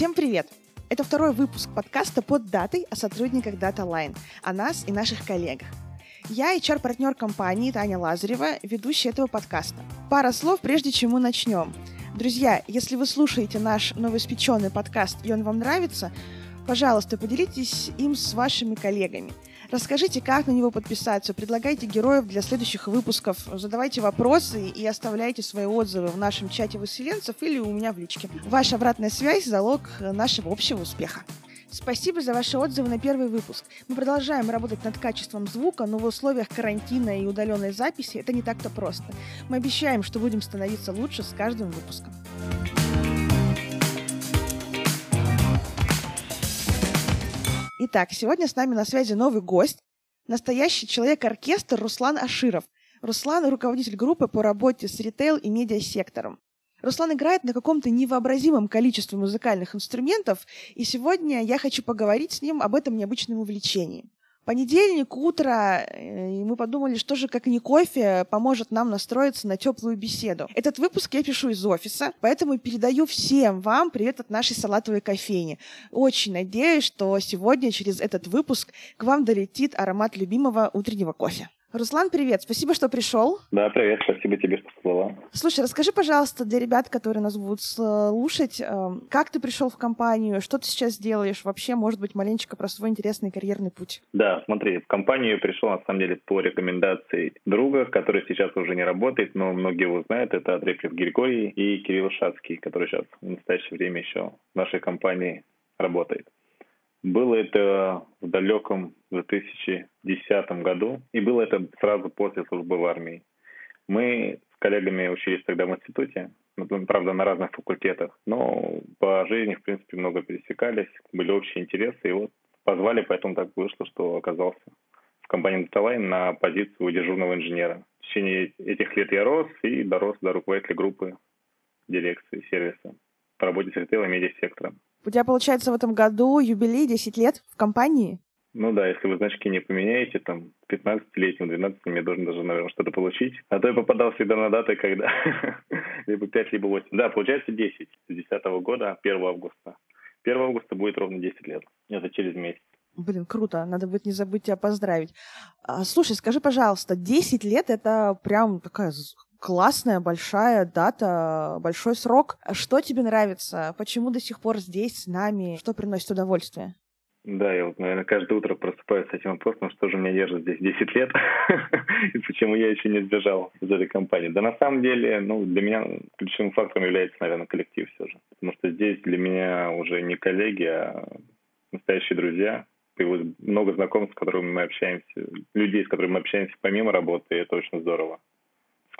Всем привет! Это второй выпуск подкаста под датой о сотрудниках DataLine, о нас и наших коллегах. Я HR-партнер компании Таня Лазарева, ведущая этого подкаста. Пара слов, прежде чем мы начнем. Друзья, если вы слушаете наш новоиспеченный подкаст и он вам нравится, пожалуйста, поделитесь им с вашими коллегами – Расскажите, как на него подписаться, предлагайте героев для следующих выпусков, задавайте вопросы и оставляйте свои отзывы в нашем чате выселенцев или у меня в личке. Ваша обратная связь – залог нашего общего успеха. Спасибо за ваши отзывы на первый выпуск. Мы продолжаем работать над качеством звука, но в условиях карантина и удаленной записи это не так-то просто. Мы обещаем, что будем становиться лучше с каждым выпуском. Итак, сегодня с нами на связи новый гость, настоящий человек-оркестр Руслан Аширов. Руслан — руководитель группы по работе с ритейл и медиасектором. Руслан играет на каком-то невообразимом количестве музыкальных инструментов, и сегодня я хочу поговорить с ним об этом необычном увлечении. Понедельник, утро, э, и мы подумали, что же, как не кофе, поможет нам настроиться на теплую беседу. Этот выпуск я пишу из офиса, поэтому передаю всем вам привет от нашей салатовой кофейни. Очень надеюсь, что сегодня через этот выпуск к вам долетит аромат любимого утреннего кофе. Руслан, привет. Спасибо, что пришел. Да, привет. Спасибо тебе, что позвала. Слушай, расскажи, пожалуйста, для ребят, которые нас будут слушать, эм, как ты пришел в компанию, что ты сейчас делаешь, вообще, может быть, маленечко про свой интересный карьерный путь. Да, смотри, в компанию пришел, на самом деле, по рекомендации друга, который сейчас уже не работает, но многие его знают. Это Андреев Григорий и Кирилл Шацкий, который сейчас в настоящее время еще в нашей компании работает. Было это в далеком 2010 году, и было это сразу после службы в армии. Мы с коллегами учились тогда в институте, ну, правда, на разных факультетах, но по жизни, в принципе, много пересекались, были общие интересы, и вот позвали, поэтому так вышло, что оказался в компании Dataline на позицию дежурного инженера. В течение этих лет я рос и дорос до руководителя группы дирекции сервиса по работе с ритейл и медиасектором. У тебя, получается, в этом году юбилей 10 лет в компаннии? Ну да, если вы значки не поменяете, там, 15-летним, 12-летним я должен даже, наверное, что-то получить. А то я попадал всегда на даты, когда либо 5, либо 8. Да, получается 10. С 10 года, 1 августа. 1 августа будет ровно 10 лет. Это через месяц. Блин, круто. Надо будет не забыть тебя поздравить. А, слушай, скажи, пожалуйста, 10 лет — это прям такая классная, большая дата, большой срок. Что тебе нравится? Почему до сих пор здесь, с нами? Что приносит удовольствие? Да, я вот, наверное, каждое утро просыпаюсь с этим вопросом, что же меня держит здесь 10 лет, и почему я еще не сбежал из этой компании. Да на самом деле, ну, для меня ключевым фактором является, наверное, коллектив все же. Потому что здесь для меня уже не коллеги, а настоящие друзья. Появилось много знакомств, с которыми мы общаемся, людей, с которыми мы общаемся помимо работы, и это очень здорово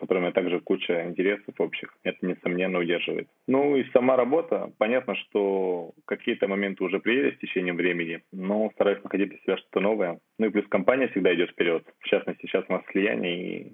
которыми также куча интересов общих. Это, несомненно, удерживает. Ну и сама работа. Понятно, что какие-то моменты уже приели с течением времени, но стараюсь находить для себя что-то новое. Ну и плюс компания всегда идет вперед. В частности, сейчас у нас слияние, и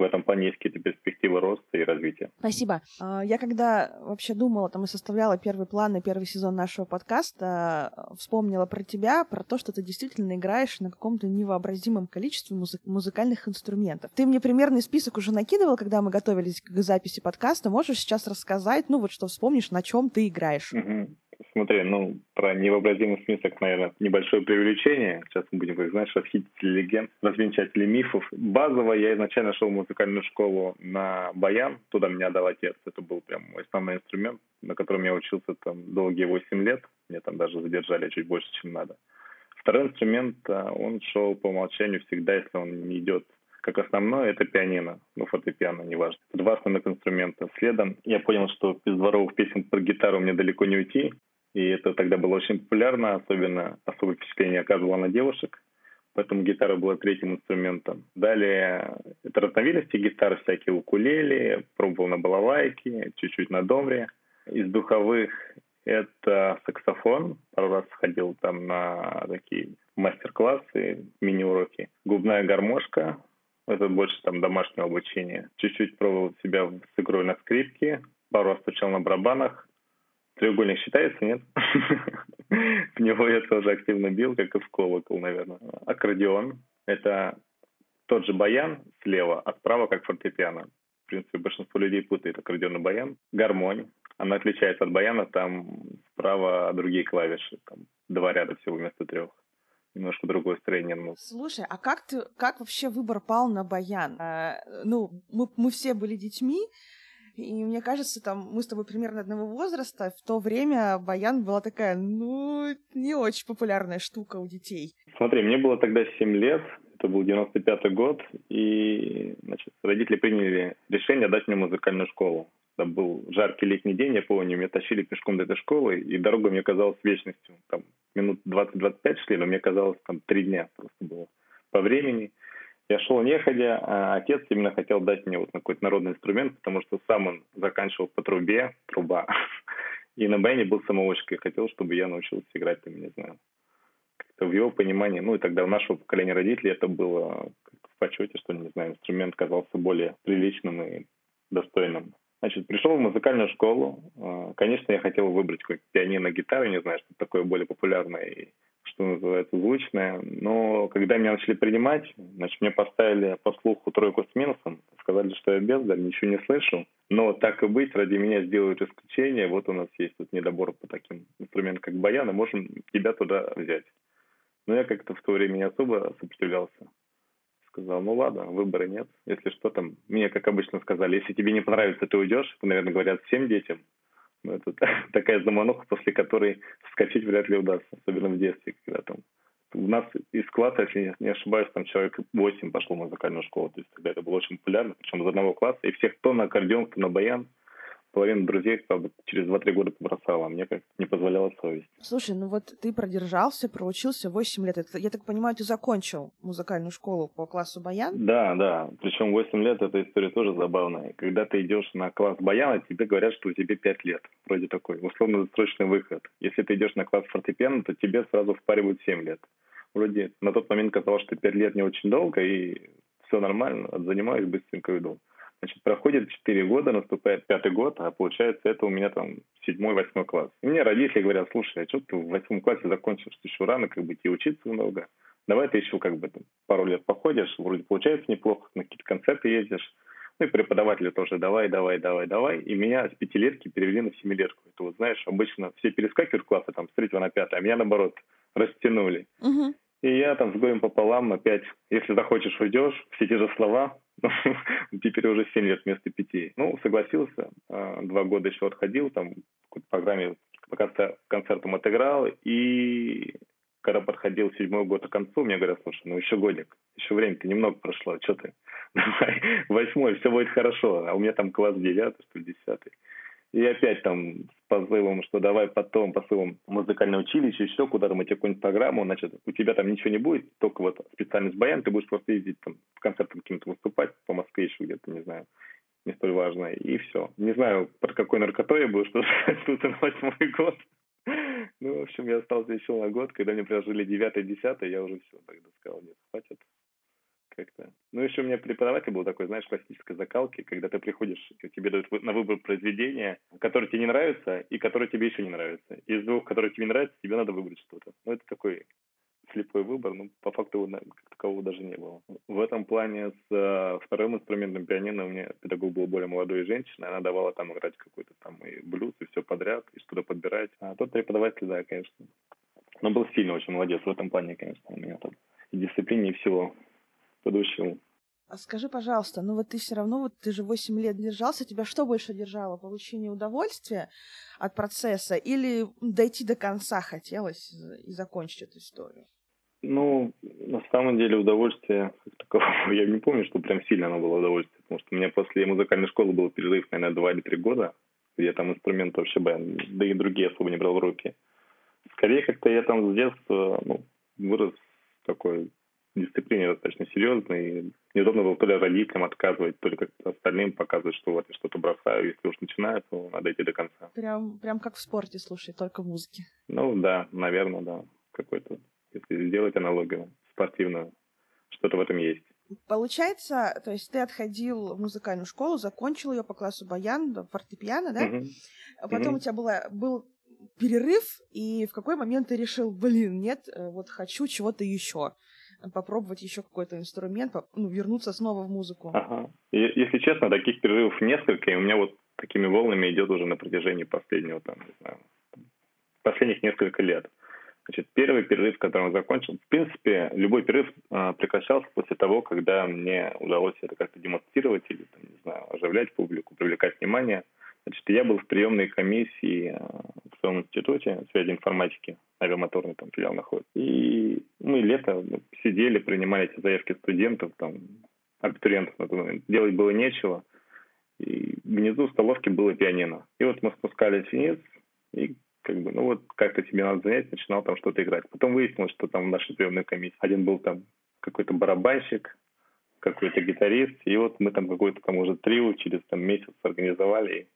в этом плане есть какие-то перспективы роста и развития. Спасибо. А, я когда вообще думала, там и составляла первый план на первый сезон нашего подкаста, вспомнила про тебя, про то, что ты действительно играешь на каком-то невообразимом количестве музы- музыкальных инструментов. Ты мне примерный список уже накидывал, когда мы готовились к записи подкаста. Можешь сейчас рассказать, ну вот что вспомнишь, на чем ты играешь? Угу. Смотри, ну, про невообразимый список, наверное, небольшое привлечение. Сейчас мы будем говорить, знаешь, расхитители легенд, развенчатели мифов. Базово я изначально шел в музыкальную школу на баян. Туда меня дал отец. Это был прям мой основной инструмент, на котором я учился там долгие 8 лет. Мне там даже задержали чуть больше, чем надо. Второй инструмент, а, он шел по умолчанию всегда, если он не идет как основное, это пианино, ну, фортепиано, неважно. Два основных инструмента. Следом я понял, что без дворовых песен про гитару мне далеко не уйти. И это тогда было очень популярно, особенно особое впечатление оказывало на девушек. Поэтому гитара была третьим инструментом. Далее это разновидности гитары, всякие укулеле, пробовал на балалайке, чуть-чуть на домре. Из духовых это саксофон. Пару раз ходил там на такие мастер-классы, мини-уроки. Губная гармошка. Это больше там домашнего обучения. Чуть-чуть пробовал себя с игрой на скрипке. Пару раз стучал на барабанах. Треугольник считается, нет? В него я тоже активно бил, как и в колокол, наверное. Аккордеон — это тот же баян слева, а справа как фортепиано. В принципе, большинство людей путает аккордеон и баян. Гармонь. Она отличается от баяна, там справа другие клавиши, там два ряда всего вместо трех. Немножко другое строение. Ну. Слушай, а как ты, как вообще выбор пал на баян? А, ну, мы, мы все были детьми, и мне кажется, там мы с тобой примерно одного возраста. В то время баян была такая, ну, не очень популярная штука у детей. Смотри, мне было тогда 7 лет, это был 95-й год, и значит, родители приняли решение дать мне музыкальную школу. Это был жаркий летний день, я помню, меня тащили пешком до этой школы, и дорога мне казалась вечностью. Там минут 20-25 шли, но мне казалось, там три дня просто было по времени. Я шел неходя, а отец именно хотел дать мне вот какой-то народный инструмент, потому что сам он заканчивал по трубе, труба, и на баяне был самоучкой, хотел, чтобы я научился играть, там, не знаю. Как-то в его понимании, ну и тогда у нашего поколения родителей это было в почете, что, не знаю, инструмент казался более приличным и достойным. Значит, пришел в музыкальную школу. А, конечно, я хотел выбрать какой-то пианино, гитару, не знаю, что такое более популярное и что называется, звучное. Но когда меня начали принимать, значит, мне поставили по слуху тройку с минусом, сказали, что я бездарь, ничего не слышу. Но так и быть, ради меня сделают исключение. Вот у нас есть тут недобор по таким инструментам, как баян, и можем тебя туда взять. Но я как-то в то время не особо сопротивлялся. Сказал, ну ладно, выбора нет. Если что, там, мне, как обычно, сказали, если тебе не понравится, ты уйдешь. Наверное, говорят всем детям. Ну, это такая замануха, после которой вскочить вряд ли удастся, особенно в детстве, когда там у нас из класса, если не ошибаюсь, там человек 8 пошло в музыкальную школу. То есть тогда это было очень популярно, причем из одного класса. И всех кто на аккордеон, кто на баян – половина друзей, правда, через 2-3 года побросала, а мне как не позволяла совесть. Слушай, ну вот ты продержался, проучился 8 лет. Это, я так понимаю, ты закончил музыкальную школу по классу баян? Да, да. Причем 8 лет эта история тоже забавная. Когда ты идешь на класс баяна, тебе говорят, что у тебя 5 лет. Вроде такой условно-досрочный выход. Если ты идешь на класс фортепиано, то тебе сразу впаривают 7 лет. Вроде на тот момент казалось, что 5 лет не очень долго, и все нормально, занимаюсь, быстренько иду. Значит, проходит 4 года, наступает пятый год, а получается это у меня там седьмой, восьмой класс. И мне родители говорят, слушай, а что ты в восьмом классе закончишь, еще рано, как бы тебе учиться много. Давай ты еще как бы там, пару лет походишь, вроде получается неплохо, на какие-то концерты ездишь. Ну и преподаватели тоже давай, давай, давай, давай. И меня с пятилетки перевели на семилетку. Это вот знаешь, обычно все перескакивают классы там с третьего на пятое, а меня наоборот растянули. Угу. И я там с гоем пополам опять, если захочешь, уйдешь, все те же слова, теперь уже 7 лет вместо 5. Ну, согласился, а, два года еще отходил, там в программе по концертам отыграл, и когда подходил седьмой год к концу, мне говорят, слушай, ну еще годик, еще время-то немного прошло, что ты, давай, восьмой, все будет хорошо, а у меня там класс девятый, что ли, десятый. И опять там с позывом, что давай потом, посылом музыкальное училище, еще куда-то мы тебе какую-нибудь программу, значит, у тебя там ничего не будет, только вот специальность баян, ты будешь просто ездить там в концертам каким-то выступать по Москве еще где-то, не знаю, не столь важно, и все. Не знаю, под какой наркотой я был, что тут на восьмой год. Ну, в общем, я остался еще на год, когда мне предложили девятый, десятый, я уже все тогда сказал, нет, хватит. Ну, еще у меня преподаватель был такой, знаешь, классической закалки, когда ты приходишь, тебе дают на выбор произведения, которые тебе не нравятся и которые тебе еще не нравятся. Из двух, которые тебе нравятся, тебе надо выбрать что-то. Ну, это такой слепой выбор, но по факту его как такового даже не было. В этом плане с э, вторым инструментом пианино у меня педагог был более молодой женщина, она давала там играть какой-то там и блюз, и все подряд, и что-то подбирать. А тот преподаватель, да, конечно. Но был сильно очень молодец в этом плане, конечно, у меня там и дисциплине, и всего подучил. А скажи, пожалуйста, ну вот ты все равно, вот ты же 8 лет держался, тебя что больше держало? Получение удовольствия от процесса или дойти до конца хотелось и закончить эту историю? Ну, на самом деле удовольствие такого, я не помню, что прям сильно оно было удовольствие, потому что у меня после музыкальной школы был перерыв, наверное, два или три года, где там инструмент вообще, да и другие особо не брал в руки. Скорее, как-то я там с детства ну, вырос такой дисциплине достаточно серьезной. И неудобно было то ли родителям отказывать, то ли как-то остальным показывать, что вот я что-то бросаю. Если уж начинаю, то надо идти до конца. Прям, прям как в спорте, слушай, только музыки. Ну да, наверное, да. Какой-то, если сделать аналогию спортивную, что-то в этом есть. Получается, то есть ты отходил в музыкальную школу, закончил ее по классу баян, фортепиано, да? Uh-huh. Потом uh-huh. у тебя была, был перерыв, и в какой момент ты решил, блин, нет, э, вот хочу чего-то еще попробовать еще какой-то инструмент, ну, вернуться снова в музыку. Ага. И, если честно, таких перерывов несколько, и у меня вот такими волнами идет уже на протяжении последнего, там, не знаю, последних несколько лет. Значит, первый перерыв, который он закончил, в принципе, любой перерыв э, прекращался после того, когда мне удалось это как-то демонстрировать или, там, не знаю, оживлять публику, привлекать внимание. Значит, я был в приемной комиссии э, в своем институте связи информатики, авиамоторный там филиал находится. И мы лето сидели, принимали эти заявки студентов, там, абитуриентов на тот момент. Делать было нечего. И внизу в столовке было пианино. И вот мы спускались вниз, и как бы, ну вот как-то тебе надо занять, начинал там что-то играть. Потом выяснилось, что там в нашей приемной комиссии один был там какой-то барабанщик, какой-то гитарист, и вот мы там какой-то там уже трио через там месяц организовали,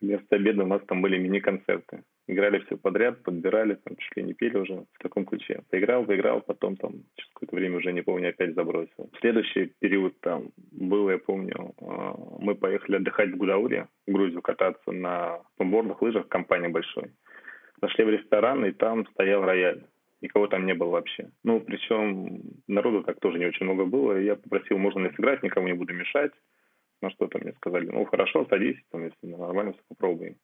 вместо обеда у нас там были мини-концерты. Играли все подряд, подбирали, там чуть ли не пели уже в таком ключе. Поиграл, поиграл, потом там через какое-то время уже, не помню, опять забросил. Следующий период там был, я помню, а, мы поехали отдыхать в Гудауре, в Грузию кататься на сноубордах, лыжах, компания большой. Зашли в ресторан, и там стоял рояль. Никого там не было вообще. Ну, причем народу так тоже не очень много было. Я попросил, можно ли сыграть, никому не буду мешать. На что-то мне сказали, ну, хорошо, садись, там, если нормально, все попробуем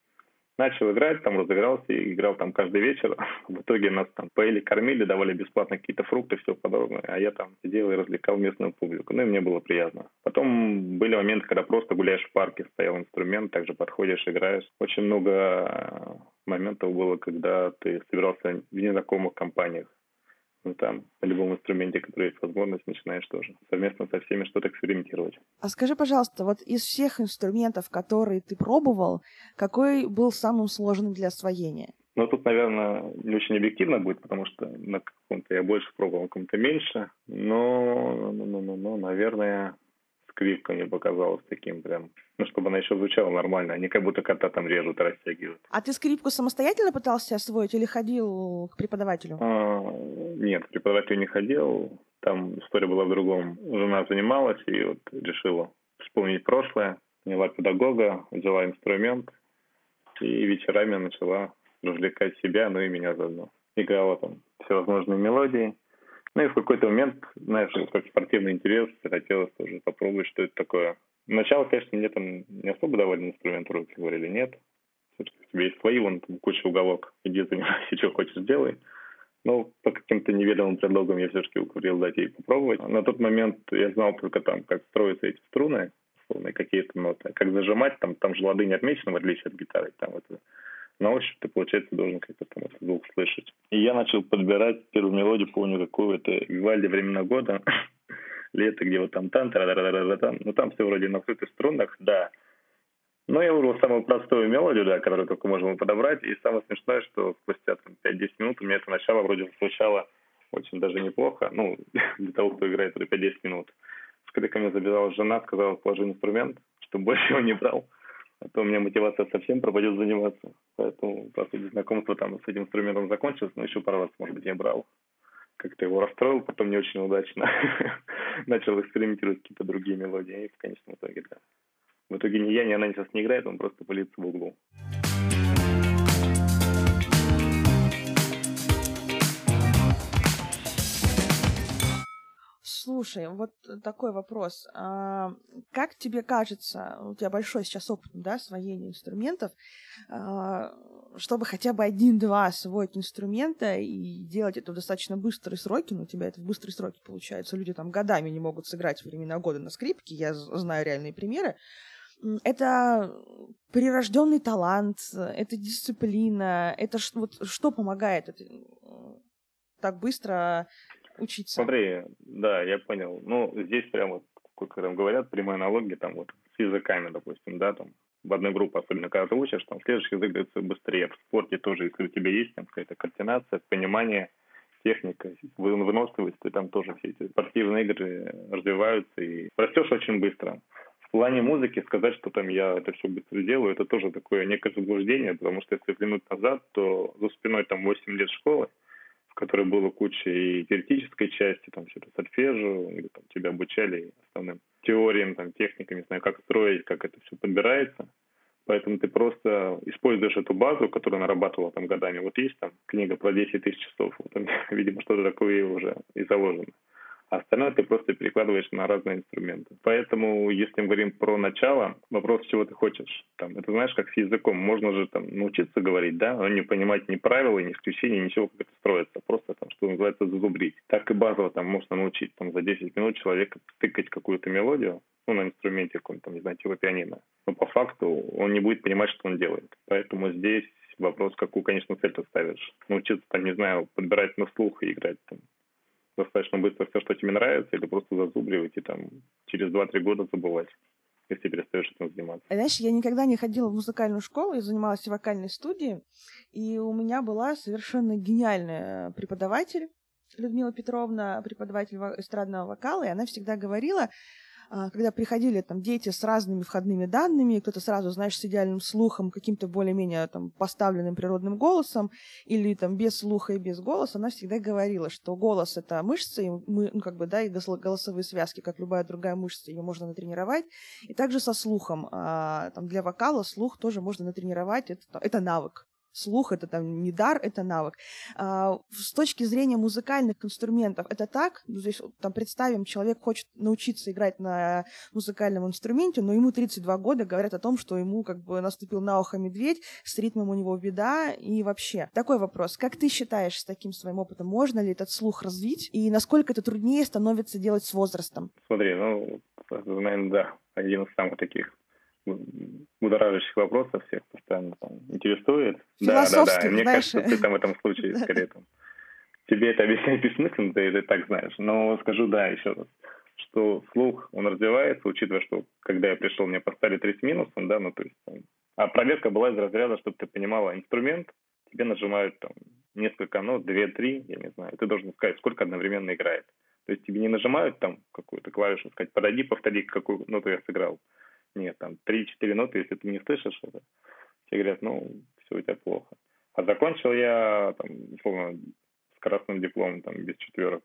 начал играть, там разыгрался играл там каждый вечер. В итоге нас там поели, кормили, давали бесплатно какие-то фрукты, все подобное. А я там сидел и развлекал местную публику. Ну и мне было приятно. Потом были моменты, когда просто гуляешь в парке, стоял инструмент, также подходишь, играешь. Очень много моментов было, когда ты собирался в незнакомых компаниях ну, там, на любом инструменте, который есть возможность, начинаешь тоже совместно со всеми что-то экспериментировать. А скажи, пожалуйста, вот из всех инструментов, которые ты пробовал, какой был самым сложным для освоения? Ну, тут, наверное, не очень объективно будет, потому что на каком-то я больше пробовал, на каком-то меньше. Но, но, но, но, но, наверное, скрипка мне показалась таким прям, ну, чтобы она еще звучала нормально, не как будто кота там режут растягивают. А ты скрипку самостоятельно пытался освоить или ходил к преподавателю? А, нет, к преподавателю не ходил. Там история была в другом. Жена занималась и вот решила вспомнить прошлое. Наняла педагога, взяла инструмент и вечерами начала развлекать себя, ну и меня заодно. Играла там всевозможные мелодии. Ну и в какой-то момент, знаешь, как спортивный интерес, хотелось тоже попробовать, что это такое. Начало, конечно, мне там не особо давали инструмент в руки, говорили, нет. Все-таки у тебя есть свои, вон там куча уголок, иди занимайся, что хочешь делай. Но по каким-то неведомым предлогам я все-таки уговорил дать ей попробовать. На тот момент я знал только там, как строятся эти струны, какие-то ноты. Как зажимать, там, там же лады не отмечены, в отличие от гитары. Там это на ощупь ты, получается, должен как-то там этот звук слышать. И я начал подбирать первую мелодию, помню, какую это Вивальди «Времена года», лето, где вот там тан, там, ну там все вроде на флейте струнах, да. Но я выбрал самую простую мелодию, да, которую только можно подобрать. И самое смешное, что спустя там, 5-10 минут у меня это начало вроде звучало очень даже неплохо. Ну, для того, кто играет уже 5-10 минут. Когда ко мне забежала жена, сказала, положи инструмент, чтобы больше его не брал а то у меня мотивация совсем пропадет заниматься. Поэтому, по сути, знакомство там с этим инструментом закончилось, но еще пару раз, может быть, я брал. Как-то его расстроил, потом не очень удачно. Начал экспериментировать какие-то другие мелодии, и в конечном итоге, да. В итоге ни я, ни она сейчас не играет, он просто пылится в углу. Слушай, вот такой вопрос. А, как тебе кажется, у тебя большой сейчас опыт да, освоения инструментов, а, чтобы хотя бы один-два освоить инструмента и делать это в достаточно быстрые сроки, ну, у тебя это в быстрые сроки получается, люди там годами не могут сыграть времена года на скрипке, я знаю реальные примеры, это прирожденный талант, это дисциплина, это вот что помогает это, так быстро учиться. Смотри, да, я понял. Ну, здесь прямо, там говорят, прямая аналогия, там вот с языками, допустим, да, там в одной группе, особенно когда ты учишь, там следующий язык дается быстрее. В спорте тоже, если у тебя есть там какая-то координация, понимание, техника, выносливость, то там тоже все эти спортивные игры развиваются и растешь очень быстро. В плане музыки сказать, что там я это все быстро делаю, это тоже такое некое заблуждение, потому что если взглянуть назад, то за спиной там 8 лет школы, в которой было куча и теоретической части, там это сольфеджио, или там тебя обучали основным теориям, там, техникам, не знаю, как строить, как это все подбирается. Поэтому ты просто используешь эту базу, которую нарабатывала там годами. Вот есть там книга про 10 тысяч часов, вот там, видимо, что-то такое уже и заложено. А остальное ты просто перекладываешь на разные инструменты. Поэтому, если мы говорим про начало, вопрос, чего ты хочешь. Там, это знаешь, как с языком. Можно же там научиться говорить, да, но не понимать ни правила, ни исключения, ничего, как это строится. Просто там, что называется, зазубрить. Так и базово там можно научить. Там за 10 минут человека тыкать какую-то мелодию, ну, на инструменте каком-то, там, не знаю, типа пианино. Но по факту он не будет понимать, что он делает. Поэтому здесь вопрос, какую, конечно, цель ты ставишь. Научиться, там, не знаю, подбирать на слух и играть там достаточно быстро все, что тебе нравится, или просто зазубривать и там через 2-3 года забывать если перестаешь этим заниматься. Знаешь, я никогда не ходила в музыкальную школу, я занималась в вокальной студии, и у меня была совершенно гениальная преподаватель, Людмила Петровна, преподаватель эстрадного вокала, и она всегда говорила, а, когда приходили там дети с разными входными данными, кто-то сразу, знаешь, с идеальным слухом, каким-то более-менее там поставленным природным голосом, или там без слуха и без голоса, она всегда говорила, что голос — это мышцы, мы, ну, как бы, да, и голосовые связки, как любая другая мышца, ее можно натренировать. И также со слухом. А, там для вокала слух тоже можно натренировать, это, это навык слух это там не дар, это навык. А, с точки зрения музыкальных инструментов, это так? Ну, здесь там представим, человек хочет научиться играть на музыкальном инструменте, но ему 32 года говорят о том, что ему как бы наступил на ухо медведь, с ритмом у него беда и вообще. Такой вопрос. Как ты считаешь с таким своим опытом, можно ли этот слух развить и насколько это труднее становится делать с возрастом? Смотри, ну, наверное, да, один из самых таких будоражащих вопросов всех постоянно там, интересует. Да, да, да. Мне знаешь... кажется, ты там в этом случае скорее там тебе это объяснять бессмысленно, ты это так знаешь. Но скажу да еще раз, что слух, он развивается, учитывая, что когда я пришел, мне поставили 3 с минусом, да, ну то есть там, а проверка была из разряда, чтобы ты понимала инструмент, тебе нажимают там несколько нот, две, три, я не знаю, ты должен сказать, сколько одновременно играет. То есть тебе не нажимают там какую-то клавишу, сказать, подойди, повтори, какую ноту я сыграл. Нет, там 3-4 ноты, если ты не слышишь это, тебе говорят, ну, все у тебя плохо. А закончил я, там, условно, с красным дипломом, там, без четверок.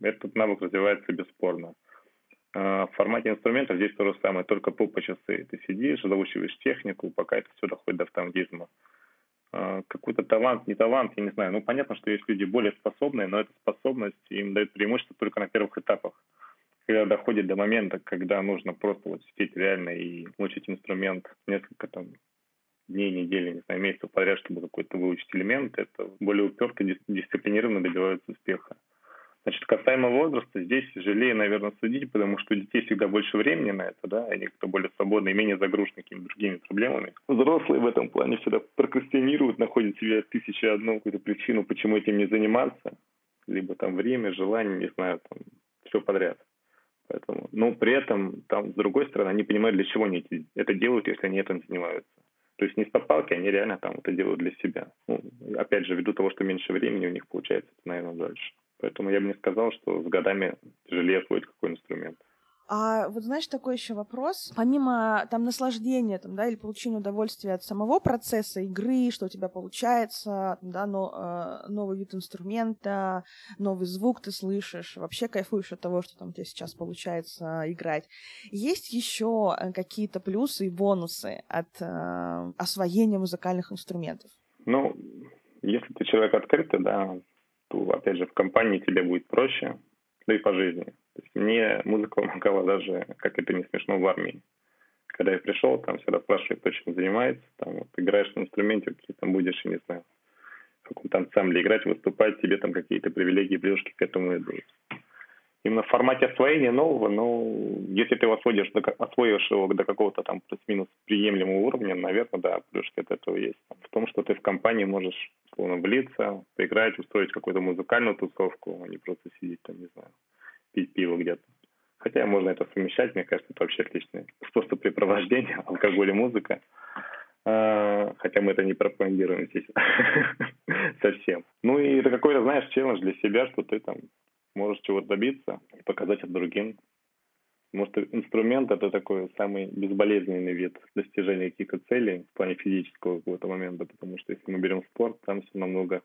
Этот навык развивается бесспорно. А в формате инструментов здесь то же самое, только пол по часы. Ты сидишь, заучиваешь технику, пока это все доходит до автоматизма. А, какой-то талант, не талант, я не знаю. Ну, понятно, что есть люди более способные, но эта способность им дает преимущество только на первых этапах когда доходит до момента, когда нужно просто вот сидеть реально и учить инструмент несколько там дней, недели, не знаю, месяцев подряд, чтобы какой-то выучить элемент, это более уперто, дисциплинированно добиваются успеха. Значит, касаемо возраста, здесь тяжелее, наверное, судить, потому что у детей всегда больше времени на это, да, они кто более свободны и менее загружены какими-то другими проблемами. Взрослые в этом плане всегда прокрастинируют, находят себе тысячи одну какую-то причину, почему этим не заниматься, либо там время, желание, не знаю, там, все подряд. Поэтому, но при этом, там, с другой стороны, они понимают, для чего они это делают, если они этим занимаются. То есть не с палки, они реально там это делают для себя. Ну, опять же, ввиду того, что меньше времени у них получается, это, наверное, дальше. Поэтому я бы не сказал, что с годами тяжелее освоить какой инструмент. А вот знаешь, такой еще вопрос. Помимо там наслаждения, там, да, или получения удовольствия от самого процесса игры, что у тебя получается, да, но, э, новый вид инструмента, новый звук ты слышишь, вообще кайфуешь от того, что там у тебя сейчас получается играть. Есть еще э, какие-то плюсы и бонусы от э, освоения музыкальных инструментов? Ну, если ты человек открытый, да, то, опять же, в компании тебе будет проще, да и по жизни. То есть мне музыка помогала даже, как это не смешно, в армии. Когда я пришел, там всегда спрашивают, кто чем занимается. Там вот, играешь на инструменте, какие там будешь, я не знаю, в каком-то ансамбле играть, выступать, тебе там какие-то привилегии, плюшки к этому идут. Именно в формате освоения нового, ну, если ты освоишь, освоишь его до какого-то там плюс-минус приемлемого уровня, наверное, да, плюшки от этого есть. В том, что ты в компании можешь словно влиться, поиграть, устроить какую-то музыкальную тусовку, а не просто сидеть там, не знаю, пить пиво где-то. Хотя можно это совмещать, мне кажется, это вообще отличный способ препровождения, алкоголь и музыка. А, хотя мы это не пропагандируем здесь совсем. Ну и это какой-то, знаешь, челлендж для себя, что ты там можешь чего-то добиться и показать это другим. Может, инструмент — это такой самый безболезненный вид достижения каких-то целей в плане физического какого-то момента, потому что если мы берем спорт, там все намного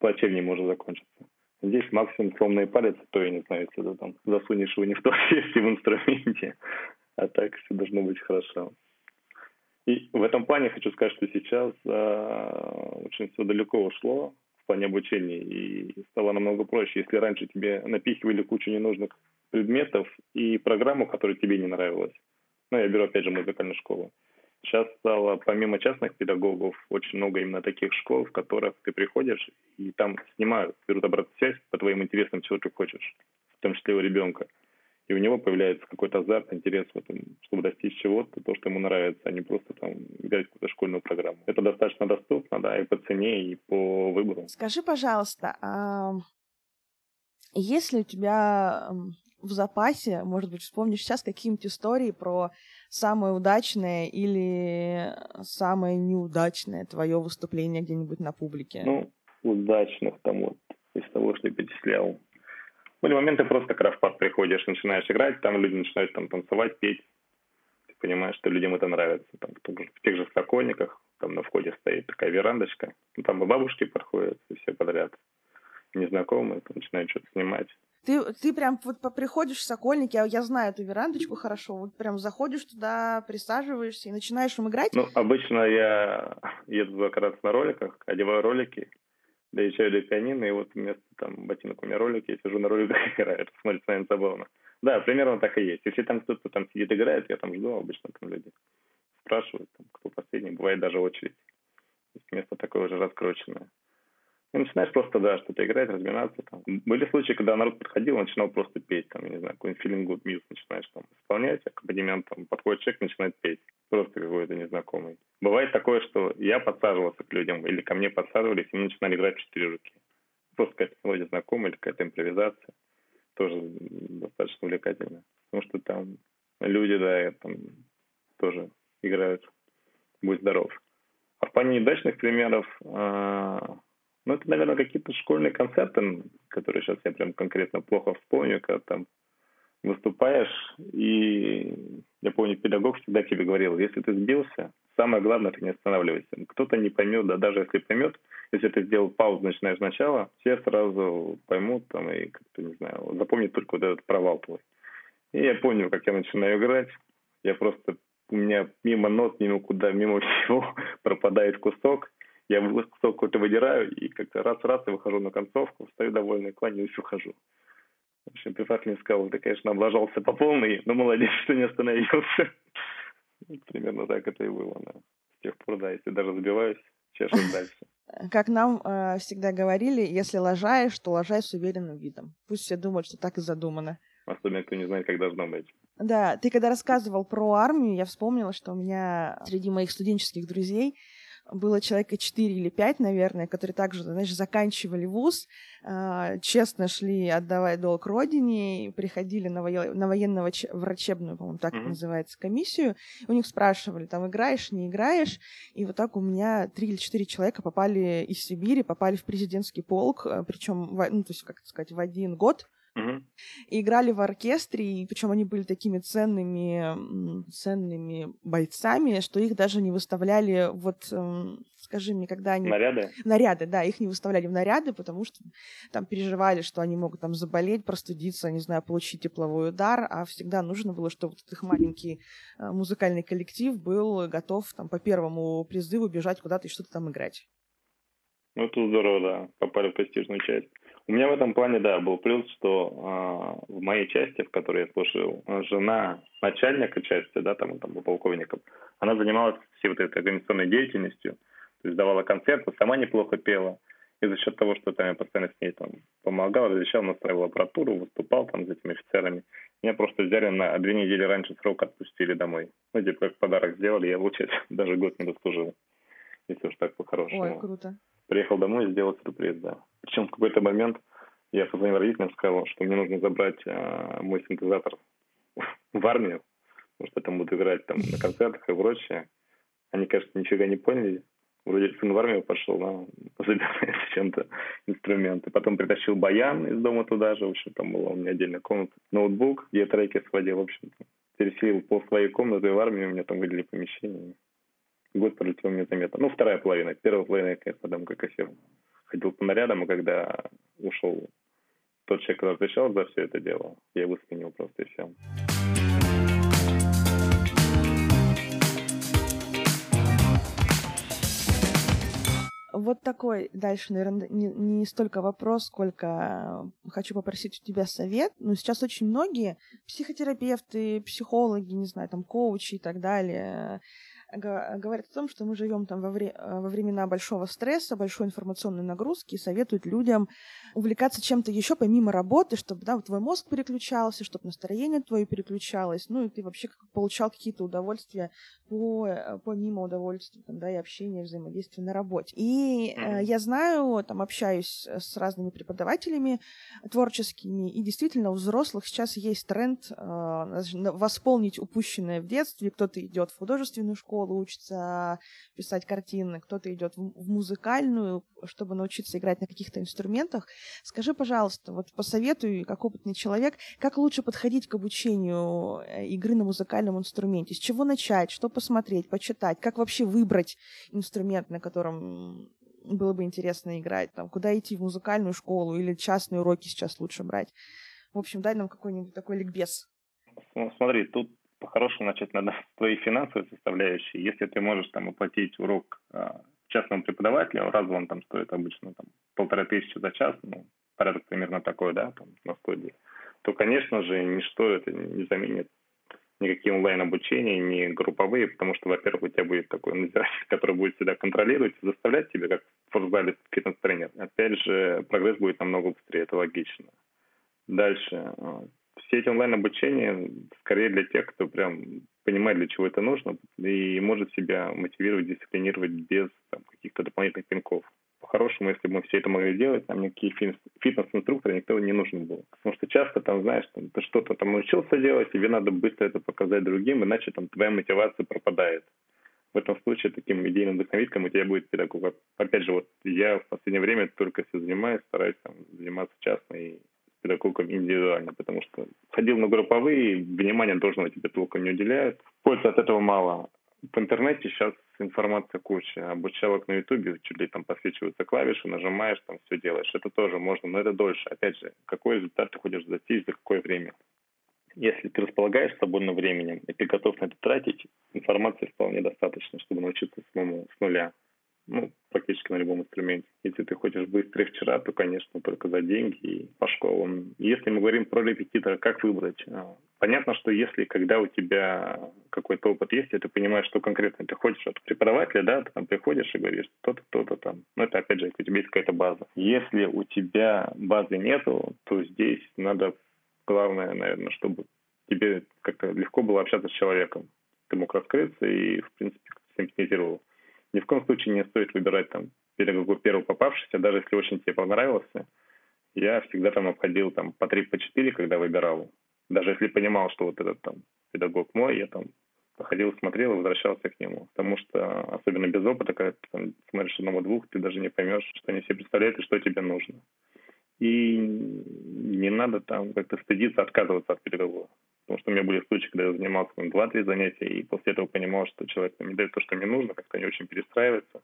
плачевнее может закончиться. Здесь максимум сломанный палец, то я не знаю, если ты там засунешь его не в то месте в инструменте, а так все должно быть хорошо. И в этом плане хочу сказать, что сейчас э, очень все далеко ушло в плане обучения и стало намного проще. Если раньше тебе напихивали кучу ненужных предметов и программу, которая тебе не нравилась. Ну, я беру, опять же, музыкальную школу. Сейчас стало, помимо частных педагогов, очень много именно таких школ, в которых ты приходишь, и там снимают, берут обратную связь по твоим интересам, чего ты хочешь, в том числе у ребенка. И у него появляется какой-то азарт, интерес в этом, чтобы достичь чего-то, то, что ему нравится, а не просто там играть какую-то школьную программу. Это достаточно доступно, да, и по цене, и по выбору. Скажи, пожалуйста, а есть ли у тебя в запасе, может быть, вспомнишь сейчас какие-нибудь истории про самое удачное или самое неудачное твое выступление где-нибудь на публике? Ну, удачных там вот из того, что я перечислял. Были моменты просто, когда в парк приходишь, начинаешь играть, там люди начинают там танцевать, петь. Ты понимаешь, что людям это нравится. Там, в тех же Сокольниках, там на входе стоит такая верандочка, ну, там и бабушки проходят, и все подряд незнакомые, начинают что-то снимать. Ты, ты прям вот приходишь в Сокольники, я, я знаю эту верандочку хорошо, вот прям заходишь туда, присаживаешься и начинаешь им играть? Ну, обычно я еду как раз на роликах, одеваю ролики, доезжаю до пианино, и вот вместо там ботинок у меня ролики, я сижу на роликах играю. Это смотрится, наверное, забавно. Да, примерно так и есть. Если там кто-то там сидит играет, я там жду, обычно там люди спрашивают, там, кто последний, бывает даже очередь. Место такое уже раскрученное. И начинаешь просто, да, что-то играть, разминаться. Там. Были случаи, когда народ подходил, начинал просто петь, там, я не знаю, какой-нибудь feeling good music начинаешь там исполнять, аккомпанемент, там, подходит человек, начинает петь. Просто какой-то незнакомый. Бывает такое, что я подсаживался к людям, или ко мне подсаживались, и мы начинали играть в четыре руки. Просто какая-то мелодия знакомая, или какая-то импровизация. Тоже достаточно увлекательно. Потому что там люди, да, там тоже играют. Будь здоров. А в плане неудачных примеров, а, ну, это, наверное, какие-то школьные концерты, которые сейчас я прям конкретно плохо вспомню, когда там выступаешь, и я помню, педагог всегда тебе говорил, если ты сбился, самое главное, ты не останавливайся. Кто-то не поймет, да даже если поймет, если ты сделал паузу, начинаешь сначала, все сразу поймут там и как-то, не знаю, запомнят только вот этот провал твой. И я помню, как я начинаю играть, я просто, у меня мимо нот, мимо куда, мимо всего пропадает кусок, я кусок какой-то выдираю, и как-то раз-раз я выхожу на концовку, встаю довольный, кланяюсь и ухожу. В общем, преподаватель мне сказал, ты, конечно, облажался по полной, но молодец, что не остановился. Примерно так это и было. Да. С тех пор, да, если даже забиваюсь, чешешь дальше. Как нам э, всегда говорили, если лажаешь, то лажай с уверенным видом. Пусть все думают, что так и задумано. Особенно, кто не знает, как должно быть. Да, ты когда рассказывал про армию, я вспомнила, что у меня среди моих студенческих друзей было человека 4 или 5, наверное, которые также, знаешь, заканчивали вуз, э, честно шли отдавать долг родине, приходили на, во... на военно-врачебную, по-моему, так mm-hmm. называется, комиссию, у них спрашивали, там, играешь, не играешь, и вот так у меня 3 или 4 человека попали из Сибири, попали в президентский полк, э, причем, ну, то есть, как сказать, в один год, и играли в оркестре, и причем они были такими ценными, ценными бойцами, что их даже не выставляли, вот эм, скажи мне, когда они... Наряды? Наряды, да, их не выставляли в наряды, потому что там переживали, что они могут там заболеть, простудиться, не знаю, получить тепловой удар, а всегда нужно было, чтобы вот их маленький э, музыкальный коллектив был готов там по первому призыву бежать куда-то и что-то там играть. Ну, это здорово, да, попали в престижную часть. У меня в этом плане, да, был плюс, что э, в моей части, в которой я служил, жена начальника части, да, там, там был полковником, она занималась всей вот этой организационной деятельностью, то есть давала концерты, сама неплохо пела, и за счет того, что там я постоянно с ней там помогал, разрешал, настраивал аппаратуру, выступал там с этими офицерами, меня просто взяли на две недели раньше срока отпустили домой. Ну, типа, как подарок сделали, я, получается, даже год не дослужил, если уж так по-хорошему. Ой, круто. Приехал домой и сделал сюрприз, да. Причем в какой-то момент я позвонил родителям, сказал, что мне нужно забрать э, мой синтезатор в армию, потому что там буду играть там на концертах и прочее. Они, кажется, ничего не поняли. Вроде сын в армию пошел, да, забирает чем-то инструменты. Потом притащил баян из дома туда же, в общем, там была у меня отдельная комната. Ноутбук, где треки сводил, в общем-то. Переселил по своей комнате в армию, у меня там выделили помещение. Год пролетел незаметно. Ну, вторая половина. Первая половина я, конечно, там как осел ходил по нарядам, и когда ушел тот человек, который отвечал за все это дело, я его просто и все. Вот такой дальше, наверное, не, не столько вопрос, сколько хочу попросить у тебя совет. Ну, сейчас очень многие психотерапевты, психологи, не знаю, там, коучи и так далее, говорят о том, что мы живем там во, вре- э, во времена большого стресса, большой информационной нагрузки и советуют людям увлекаться чем-то еще помимо работы, чтобы да, твой мозг переключался, чтобы настроение твое переключалось, ну и ты вообще получал какие-то удовольствия по, э, помимо удовольствия там, да, и общения, и взаимодействия на работе. И э, я знаю, там общаюсь с разными преподавателями творческими, и действительно у взрослых сейчас есть тренд э, восполнить упущенное в детстве. Кто-то идет в художественную школу, школу учится писать картины, кто-то идет в музыкальную, чтобы научиться играть на каких-то инструментах. Скажи, пожалуйста, вот посоветуй, как опытный человек, как лучше подходить к обучению э, игры на музыкальном инструменте? С чего начать? Что посмотреть, почитать? Как вообще выбрать инструмент, на котором было бы интересно играть? Там, куда идти в музыкальную школу или частные уроки сейчас лучше брать? В общем, дай нам какой-нибудь такой ликбез. Ну, смотри, тут по-хорошему начать надо с твоей финансовой составляющей. Если ты можешь там оплатить урок а, частному преподавателю, разу он там стоит обычно там полторы тысячи за час, ну, порядок примерно такой, да, там, на студии, то, конечно же, ничто это не заменит никакие онлайн-обучения, ни групповые, потому что, во-первых, у тебя будет такой надзиратель, который будет всегда контролировать и заставлять тебя, как в спортзале фитнес-тренер. Опять же, прогресс будет намного быстрее, это логично. Дальше. Все эти онлайн-обучения скорее для тех, кто прям понимает, для чего это нужно, и может себя мотивировать, дисциплинировать без там, каких-то дополнительных пинков. По-хорошему, если бы мы все это могли делать, нам никакие фитнес-инструкторы никто не нужен был. Потому что часто там, знаешь, там, ты что-то там научился делать, тебе надо быстро это показать другим, иначе там твоя мотивация пропадает. В этом случае таким идейным вдохновителем у тебя будет педагог. Опять же, вот я в последнее время только все занимаюсь, стараюсь там, заниматься частно и педагогом индивидуально, потому что ходил на групповые, внимания должного тебе толком не уделяют. Пользы от этого мало. В интернете сейчас информация куча. Обучалок на ютубе, чуть ли там подсвечиваются клавиши, нажимаешь, там все делаешь. Это тоже можно, но это дольше. Опять же, какой результат ты хочешь достичь, за какое время. Если ты располагаешь свободным временем, и ты готов на это тратить, информации вполне достаточно, чтобы научиться самому с нуля ну, на любом инструменте. Если ты хочешь быстрее вчера, то, конечно, только за деньги и по школам. Если мы говорим про репетитора, как выбрать? А, понятно, что если, когда у тебя какой-то опыт есть, и ты понимаешь, что конкретно ты хочешь от преподавателя, да, ты там приходишь и говоришь, то-то, то-то там. Но это, опять же, у тебя есть какая-то база. Если у тебя базы нету, то здесь надо, главное, наверное, чтобы тебе как-то легко было общаться с человеком. Ты мог раскрыться и, в принципе, симпатизировал ни в коем случае не стоит выбирать там педагогу первого попавшегося, даже если очень тебе понравился. Я всегда там обходил там по три, по четыре, когда выбирал. Даже если понимал, что вот этот там педагог мой, я там походил, смотрел и возвращался к нему. Потому что, особенно без опыта, когда ты там, смотришь одного-двух, ты даже не поймешь, что они себе представляют и что тебе нужно. И не надо там как-то стыдиться, отказываться от педагога. Потому что у меня были случаи, когда я занимался два-три занятия, и после этого понимал, что человек не дает то, что мне нужно, как-то не очень перестраивается.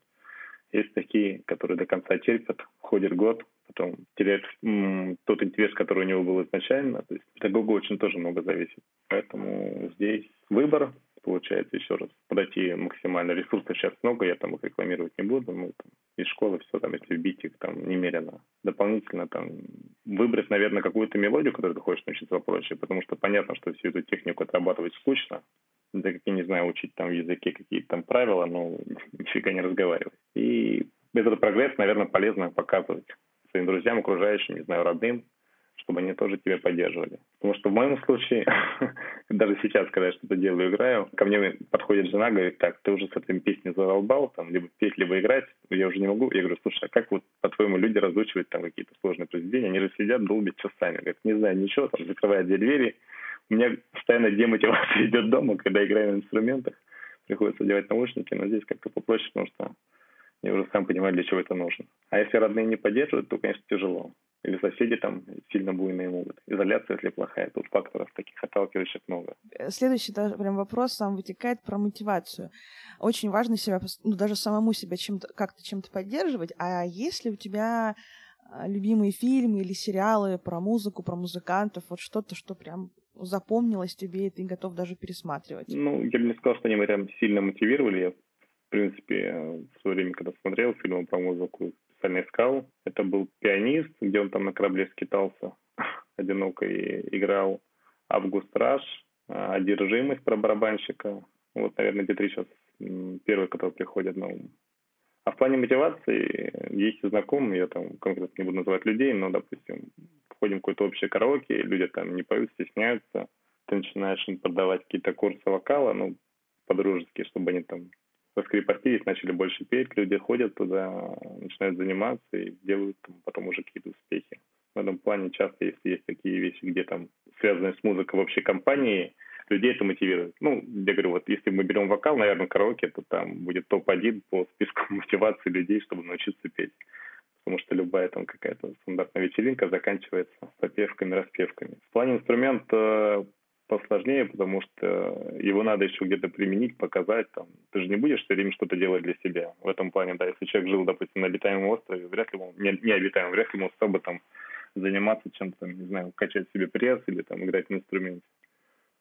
Есть такие, которые до конца терпят, ходят год, потом теряют м, тот интерес, который у него был изначально. То есть педагогу очень тоже много зависит. Поэтому здесь выбор, получается, еще раз, подойти максимально. Ресурсов сейчас много, я там их рекламировать не буду. Ну, там, из школы все там, если вбить их там немерено. Дополнительно там выбрать, наверное, какую-то мелодию, которую ты хочешь научиться попроще, потому что понятно, что всю эту технику отрабатывать скучно. Да как я не знаю, учить там в языке какие-то там правила, но нифига не разговаривать. И этот прогресс, наверное, полезно показывать своим друзьям, окружающим, не знаю, родным, чтобы они тоже тебя поддерживали. Потому что в моем случае, даже сейчас, когда я что-то делаю, играю, ко мне подходит жена, говорит, так, ты уже с этой песней задолбал, там, либо петь, либо играть, я уже не могу. Я говорю, слушай, а как вот, по-твоему, люди разучивают там какие-то сложные произведения? Они же сидят, долбят часами. Говорят, не знаю ничего, там, закрывают две двери. У меня постоянно демотивация идет дома, когда играю на инструментах. Приходится одевать наушники, но здесь как-то попроще, потому что я уже сам понимаю, для чего это нужно. А если родные не поддерживают, то, конечно, тяжело. Или соседи там сильно буйные могут. Изоляция, если плохая, тут факторов таких отталкивающих много. Следующий даже прям вопрос сам вытекает про мотивацию. Очень важно себя, ну, даже самому себя чем-то, как-то чем-то поддерживать. А если у тебя а, любимые фильмы или сериалы про музыку, про музыкантов, вот что-то, что прям запомнилось тебе, и ты готов даже пересматривать? Ну, я бы не сказал, что они меня прям сильно мотивировали. Я принципе, в свое время, когда смотрел фильмы про музыку, специально искал. Это был «Пианист», где он там на корабле скитался, одиноко и играл. «Август Раш», «Одержимость» про барабанщика. Вот, наверное, эти три сейчас первые, которые приходят на ум. А в плане мотивации есть знакомые, я там конкретно не буду называть людей, но, допустим, входим в какое-то общее караоке, люди там не поют, стесняются, ты начинаешь им продавать какие-то курсы вокала, ну, по-дружески, чтобы они там раскрепостились, начали больше петь, люди ходят туда, начинают заниматься и делают там, потом уже какие-то успехи. В этом плане часто, если есть такие вещи, где там связанные с музыкой в общей компании, людей это мотивирует. Ну, я говорю, вот если мы берем вокал, наверное, караоке, то там будет топ-1 по списку мотивации людей, чтобы научиться петь. Потому что любая там какая-то стандартная вечеринка заканчивается попевками, распевками. В плане инструмента посложнее, потому что его надо еще где-то применить, показать. Там. Ты же не будешь все время что-то делать для себя. В этом плане, да, если человек жил, допустим, на обитаемом острове, вряд ли он, не, не обитаемом, вряд ли ему особо там заниматься чем-то, не знаю, качать себе пресс или там играть на инструменте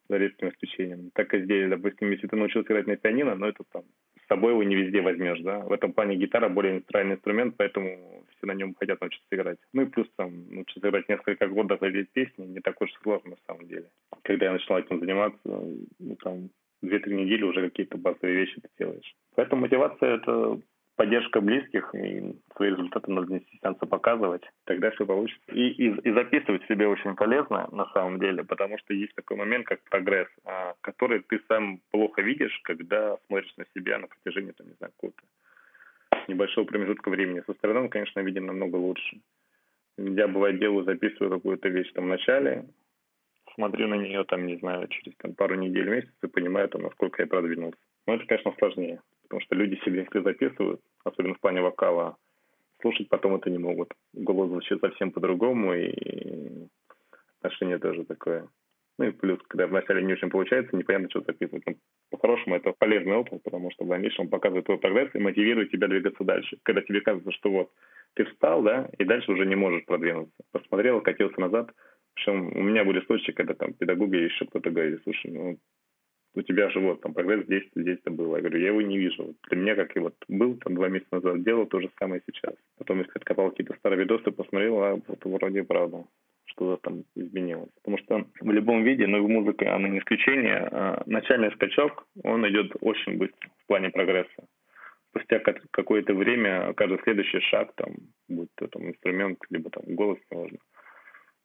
за редким исключением. Так и здесь, допустим, если ты научился играть на пианино, но это там собой его не везде возьмешь, да. В этом плане гитара более нейтральный инструмент, поэтому все на нем хотят научиться играть. Ну и плюс там научиться играть несколько годов и песни не так уж сложно на самом деле. Когда я начал этим заниматься, ну там две-три недели уже какие-то базовые вещи ты делаешь. Поэтому мотивация это поддержка близких, и свои результаты нужно не стесняться показывать, тогда все получится. И, и, и записывать себе очень полезно, на самом деле, потому что есть такой момент, как прогресс, а, который ты сам плохо видишь, когда смотришь на себя на протяжении, там, не знаю, какого-то небольшого промежутка времени. Со стороны он, конечно, виден намного лучше. Я, бывает, делаю, записываю какую-то вещь там в начале, смотрю на нее, там, не знаю, через там, пару недель, месяц и понимаю, там, насколько я продвинулся. Но это, конечно, сложнее потому что люди себе если записывают, особенно в плане вокала, слушать потом это не могут. Голос звучит совсем по-другому, и отношение тоже такое. Ну и плюс, когда вначале не очень получается, непонятно, что записывать. Но по-хорошему, это полезный опыт, потому что в дальнейшем он показывает твой прогресс и мотивирует тебя двигаться дальше. Когда тебе кажется, что вот ты встал, да, и дальше уже не можешь продвинуться. Посмотрел, катился назад. Причем у меня были случаи, когда там педагоги еще кто-то говорит, слушай, ну у тебя же вот там прогресс здесь, здесь-то было. Я говорю, я его не вижу. Для меня, как и вот был там два месяца назад, делал то же самое сейчас. Потом, если откопал какие-то старые видосы, посмотрел, а вот вроде правда что-то там изменилось. Потому что в любом виде, но ну, в музыке она не исключение, а начальный скачок, он идет очень быстро в плане прогресса. Спустя какое-то время каждый следующий шаг, там, будь то там инструмент, либо там голос, можно,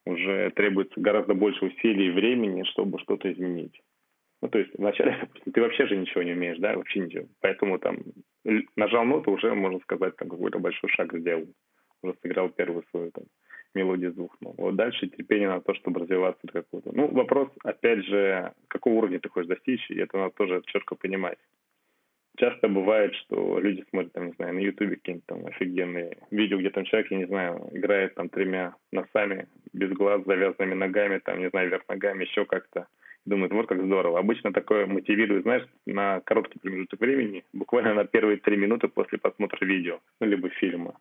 уже требуется гораздо больше усилий и времени, чтобы что-то изменить. Ну, то есть вначале, ты вообще же ничего не умеешь, да, вообще ничего. Поэтому там нажал ноту, уже, можно сказать, там какой-то большой шаг сделал. Уже сыграл первую свою там, мелодию с двух нот. Вот дальше терпение на то, чтобы развиваться до какого-то. Ну, вопрос, опять же, какого уровня ты хочешь достичь, и это надо тоже четко понимать. Часто бывает, что люди смотрят, там, не знаю, на Ютубе какие-нибудь там офигенные видео, где там человек, я не знаю, играет там тремя носами, без глаз, завязанными ногами, там, не знаю, вверх ногами, еще как-то думают, вот как здорово. Обычно такое мотивирует, знаешь, на короткий промежуток времени, буквально на первые три минуты после просмотра видео, ну, либо фильма.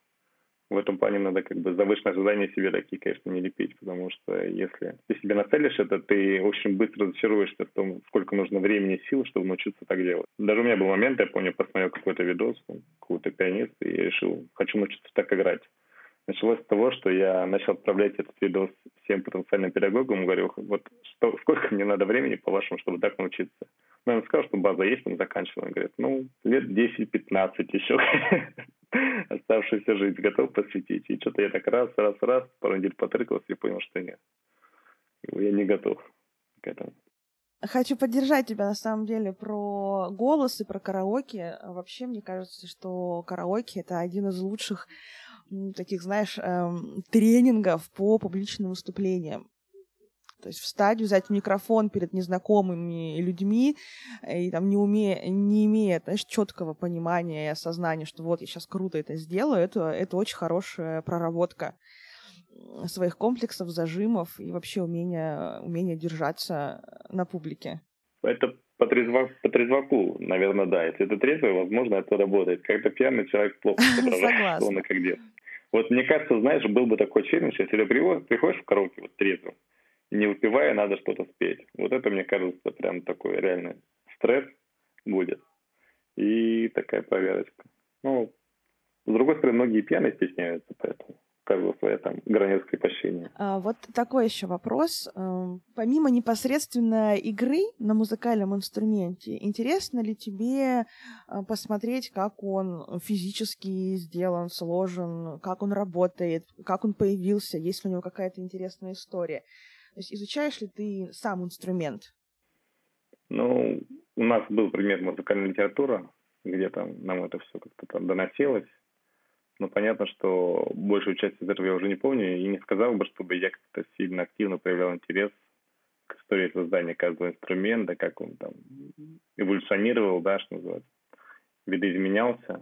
В этом плане надо как бы завышенные ожидания себе такие, конечно, не лепить, потому что если ты себе нацелишь это, ты очень быстро разочаруешься в том, сколько нужно времени и сил, чтобы научиться так делать. Даже у меня был момент, я помню, посмотрел какой-то видос, какой-то пианист, и я решил, хочу научиться так играть. Началось с того, что я начал отправлять этот видос всем потенциальным педагогам, говорю, вот что, сколько мне надо времени, по-вашему, чтобы так научиться? Ну, он сказал, что база есть, он заканчивал. Он говорит, ну, лет 10-15 еще оставшуюся жизнь готов посвятить. И что-то я так раз, раз, раз, пару недель потрыкался и понял, что нет. Я не готов к этому. Хочу поддержать тебя на самом деле про голос и про караоке. Вообще, мне кажется, что караоке это один из лучших таких, знаешь, эм, тренингов по публичным выступлениям. То есть встать, взять микрофон перед незнакомыми людьми и там не умея, не имея, знаешь, четкого понимания и осознания, что вот я сейчас круто это сделаю, это, это очень хорошая проработка своих комплексов, зажимов и вообще умение, умение держаться на публике. Это по, трезвак, по трезваку, наверное, да. Если это трезвый, возможно, это работает. Когда пьяный человек плохо соображает, что он и как делать. Вот мне кажется, знаешь, был бы такой челлендж, если ты приходишь в караоке вот трезвым, не выпивая, надо что-то спеть. Вот это, мне кажется, прям такой реальный стресс будет. и такая проверочка. Ну, с другой стороны, многие пьяные стесняются, поэтому каждого своя там граница крепощения. А, вот такой еще вопрос. Эм, помимо непосредственно игры на музыкальном инструменте, интересно ли тебе а, посмотреть, как он физически сделан, сложен, как он работает, как он появился, есть ли у него какая-то интересная история? То есть изучаешь ли ты сам инструмент? Ну, у нас был пример музыкальной литературы, где там нам это все как-то там доносилось. Но понятно, что большую часть из этого я уже не помню, и не сказал бы, чтобы я как-то сильно активно проявлял интерес к истории создания каждого инструмента, как он там эволюционировал, да, что называется, видоизменялся.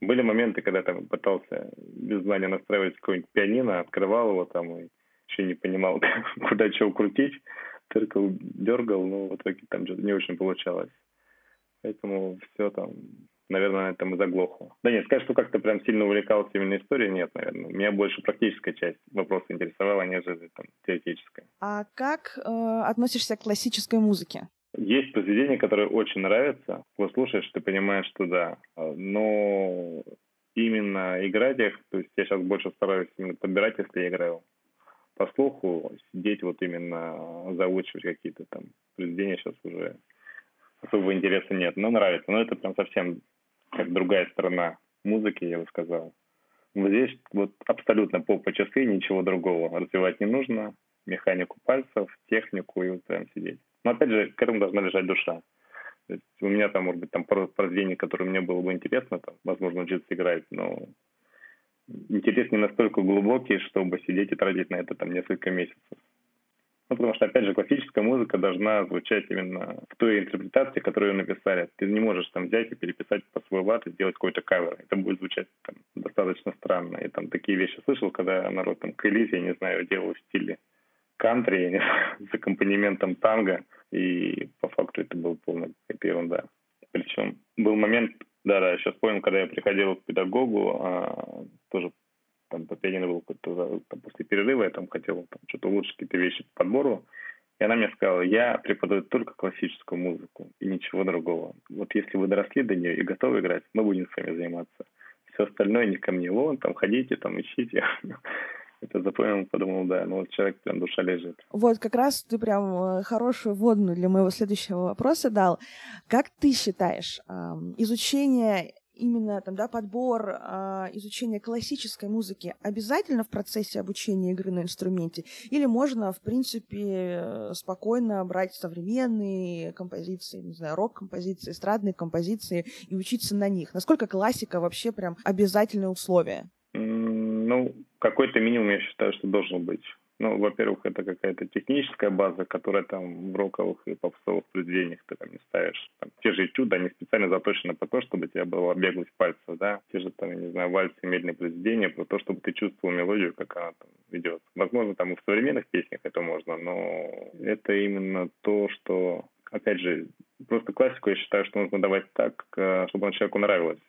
Были моменты, когда там пытался без знания настраивать какой-нибудь пианино, открывал его там и еще не понимал, куда чего крутить, только дергал, но в итоге там что-то не очень получалось. Поэтому все там наверное, на этом и заглохло. Да нет, сказать, что как-то прям сильно увлекался именно историей, нет, наверное. Меня больше практическая часть вопроса интересовала, нежели там теоретическая. А как э, относишься к классической музыке? Есть произведения, которые очень нравятся. Вот слушаешь, ты понимаешь, что да. Но именно играть их, то есть я сейчас больше стараюсь именно подбирать, если я играю по слуху, сидеть вот именно заучивать какие-то там произведения сейчас уже особого интереса нет, но нравится. Но это прям совсем как другая сторона музыки, я бы сказал. Вот здесь вот абсолютно по по часы, ничего другого развивать не нужно. Механику пальцев, технику и вот прям сидеть. Но опять же, к этому должна лежать душа. То есть у меня там, может быть, там пару произведений, которые мне было бы интересно, там, возможно, учиться играть, но интерес не настолько глубокий, чтобы сидеть и тратить на это там несколько месяцев. Ну, потому что, опять же, классическая музыка должна звучать именно в той интерпретации, которую написали. Ты не можешь там взять и переписать по свой лад и сделать какой-то кавер. Это будет звучать там, достаточно странно. И там такие вещи слышал, когда народ там к я не знаю, делал в стиле кантри с аккомпанементом танго. И по факту это был полная какая-то ерунда. Причем был момент, да, да, я сейчас понял, когда я приходил к педагогу, а, тоже там по пианино был какой-то там, после перерыва, я там хотел там, что-то улучшить какие-то вещи по подбору. И она мне сказала, я преподаю только классическую музыку и ничего другого. Вот если вы доросли до нее и готовы играть, мы будем с вами заниматься. Все остальное не ко мне. Вон, там ходите, там ищите. Это запомнил, подумал, да, ну вот человек прям душа лежит. Вот как раз ты прям э, хорошую вводную для моего следующего вопроса дал. Как ты считаешь, изучение именно там, да, подбор, э, изучение классической музыки обязательно в процессе обучения игры на инструменте? Или можно, в принципе, спокойно брать современные композиции, не знаю, рок-композиции, эстрадные композиции и учиться на них? Насколько классика вообще прям обязательное условие? Ну, какой-то минимум, я считаю, что должен быть. Ну, во-первых, это какая-то техническая база, которая там в роковых и попсовых произведениях ты там не ставишь. Там, те же этюды, они специально заточены по то, чтобы у тебя была беглость пальцев, да. Те же там, я не знаю, вальсы, медленные произведения, про то, чтобы ты чувствовал мелодию, как она там идет. Возможно, там и в современных песнях это можно, но это именно то, что, опять же, просто классику я считаю, что нужно давать так, э, чтобы человеку нравилась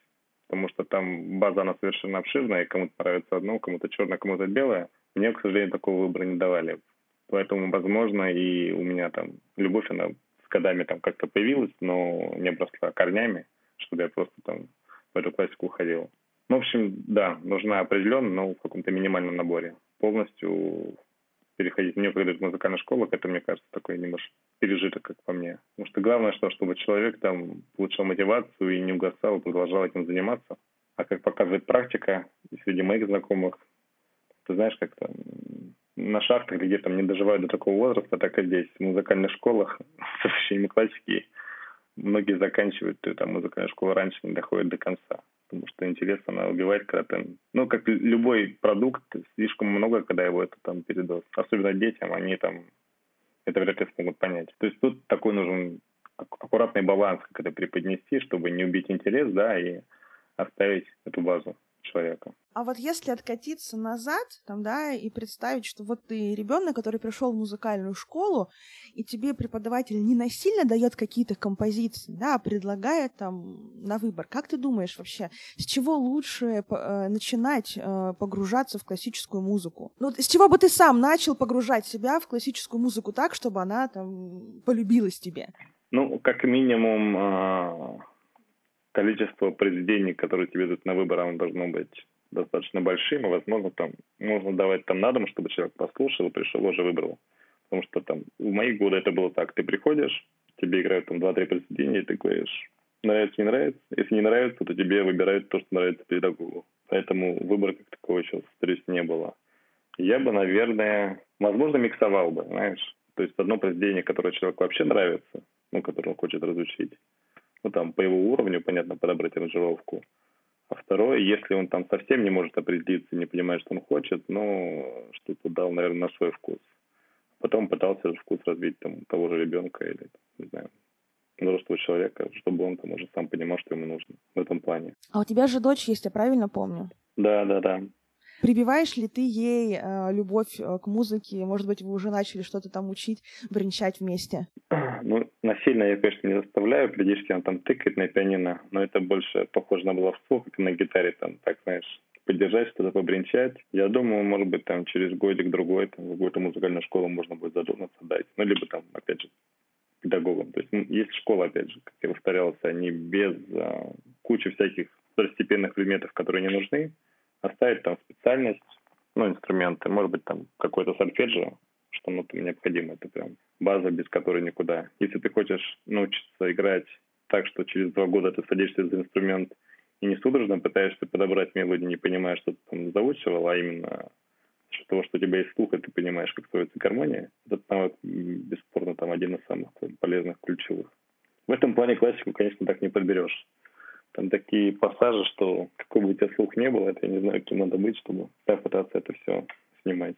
потому что там база, она совершенно обширная, и кому-то нравится одно, кому-то черное, кому-то белое. Мне, к сожалению, такого выбора не давали. Поэтому, возможно, и у меня там любовь, она с годами там как-то появилась, но не обросла корнями, чтобы я просто там в эту классику уходил. Ну, в общем, да, нужна определенно, но в каком-то минимальном наборе. Полностью переходить некогда в музыкальную школу, это, мне кажется, такой немножко пережиток, как по мне. Потому что главное, что, чтобы человек там получил мотивацию и не угасал, продолжал этим заниматься. А как показывает практика, среди моих знакомых, ты знаешь, как там на шахтах, где там не доживают до такого возраста, так и здесь, в музыкальных школах с обучением классики, многие заканчивают там музыкальную школу раньше, не доходят до конца. Потому что интерес она убивает, когда ты... Ну, как любой продукт, слишком много, когда его это там передос. Особенно детям, они там это вряд ли смогут понять. То есть тут такой нужен аккуратный баланс, как это преподнести, чтобы не убить интерес, да, и оставить эту базу человека. А вот если откатиться назад, там, да, и представить, что вот ты ребенок, который пришел в музыкальную школу, и тебе преподаватель не насильно дает какие-то композиции, да, а предлагает там на выбор. Как ты думаешь вообще, с чего лучше э, начинать э, погружаться в классическую музыку? Ну, с чего бы ты сам начал погружать себя в классическую музыку так, чтобы она там полюбилась тебе? Ну, как минимум, э количество произведений, которые тебе дают на выбор, оно должно быть достаточно большим, и, возможно, там можно давать там на дом, чтобы человек послушал, пришел, уже выбрал. Потому что там в мои годы это было так. Ты приходишь, тебе играют там два-три произведения, и ты говоришь, нравится, не нравится. Если не нравится, то тебе выбирают то, что нравится педагогу. Поэтому выбора как такого еще, повторюсь, не было. Я бы, наверное, возможно, миксовал бы, знаешь. То есть одно произведение, которое человеку вообще нравится, ну, которое он хочет разучить, ну, там, по его уровню, понятно, подобрать аранжировку. А второе, если он там совсем не может определиться, не понимает, что он хочет, ну, что-то дал, наверное, на свой вкус. Потом пытался вкус развить там того же ребенка или, не знаю, взрослого человека, чтобы он там уже сам понимал, что ему нужно в этом плане. А у тебя же дочь есть, я правильно помню? Да, да, да. Прибиваешь ли ты ей э, любовь э, к музыке? Может быть, вы уже начали что-то там учить, бренчать вместе? Ну, насильно я, конечно, не заставляю. Периодически она там тыкает на пианино, но это больше похоже на баловство, как на гитаре, там, так, знаешь, поддержать, что-то побренчать. Я думаю, может быть, там через годик-другой, там, какую-то музыкальную школу можно будет задуматься дать. Ну, либо там, опять же, педагогам. То есть ну, есть школа, опять же, как я повторялся, они без а, кучи всяких второстепенных предметов, которые не нужны, оставить там специальность, ну, инструменты, может быть, там какой-то сольфеджио, что ну, там необходимо, это прям база, без которой никуда. Если ты хочешь научиться играть так, что через два года ты садишься за инструмент и не судорожно пытаешься подобрать мелодию, не понимая, что ты там заучивал, а именно что того, что у тебя есть слух, и ты понимаешь, как строится гармония, этот навык бесспорно там один из самых полезных, ключевых. В этом плане классику, конечно, так не подберешь. Там такие пассажи, что какой бы у тебя слух не был, это я не знаю, кем надо быть, чтобы так пытаться это все снимать.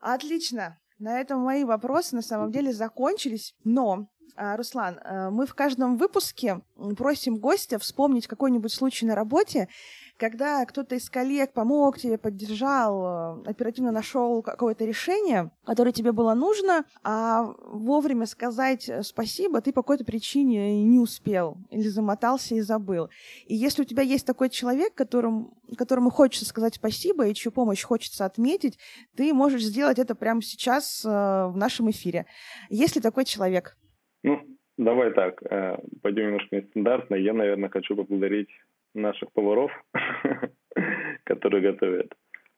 Отлично. На этом мои вопросы на самом деле закончились, но Руслан, э, мы в каждом выпуске просим гостя вспомнить какой-нибудь случай на работе, когда кто-то из коллег помог тебе, поддержал, э, оперативно нашел какое-то решение, которое тебе было нужно, а вовремя сказать э, спасибо ты по какой-то причине не успел или замотался и забыл. И если у тебя есть такой человек, которым, которому хочется сказать спасибо и чью помощь хочется отметить, ты можешь сделать это прямо сейчас в нашем эфире. Есть ли такой человек? Ну, давай так, э, пойдем немножко нестандартно. Я, наверное, хочу поблагодарить наших поваров, которые готовят.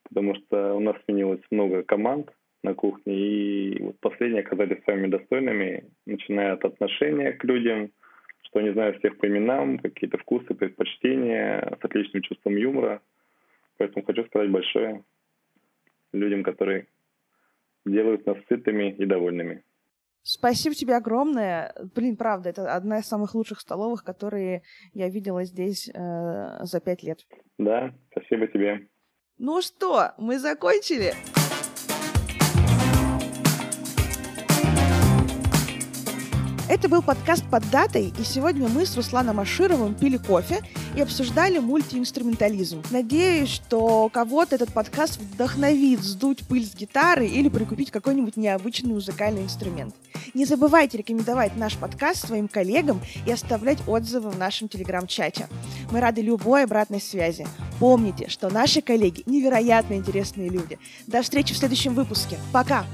Потому что у нас сменилось много команд на кухне, и вот последние оказались самыми достойными, начиная от отношения к людям, что они знают всех по именам, какие-то вкусы, предпочтения, с отличным чувством юмора. Поэтому хочу сказать большое людям, которые делают нас сытыми и довольными. Спасибо тебе огромное. Блин, правда, это одна из самых лучших столовых, которые я видела здесь э, за пять лет. Да, спасибо тебе. Ну что, мы закончили? Это был подкаст под датой, и сегодня мы с Русланом Ашировым пили кофе и обсуждали мультиинструментализм. Надеюсь, что кого-то этот подкаст вдохновит сдуть пыль с гитары или прикупить какой-нибудь необычный музыкальный инструмент. Не забывайте рекомендовать наш подкаст своим коллегам и оставлять отзывы в нашем телеграм-чате. Мы рады любой обратной связи. Помните, что наши коллеги невероятно интересные люди. До встречи в следующем выпуске. Пока!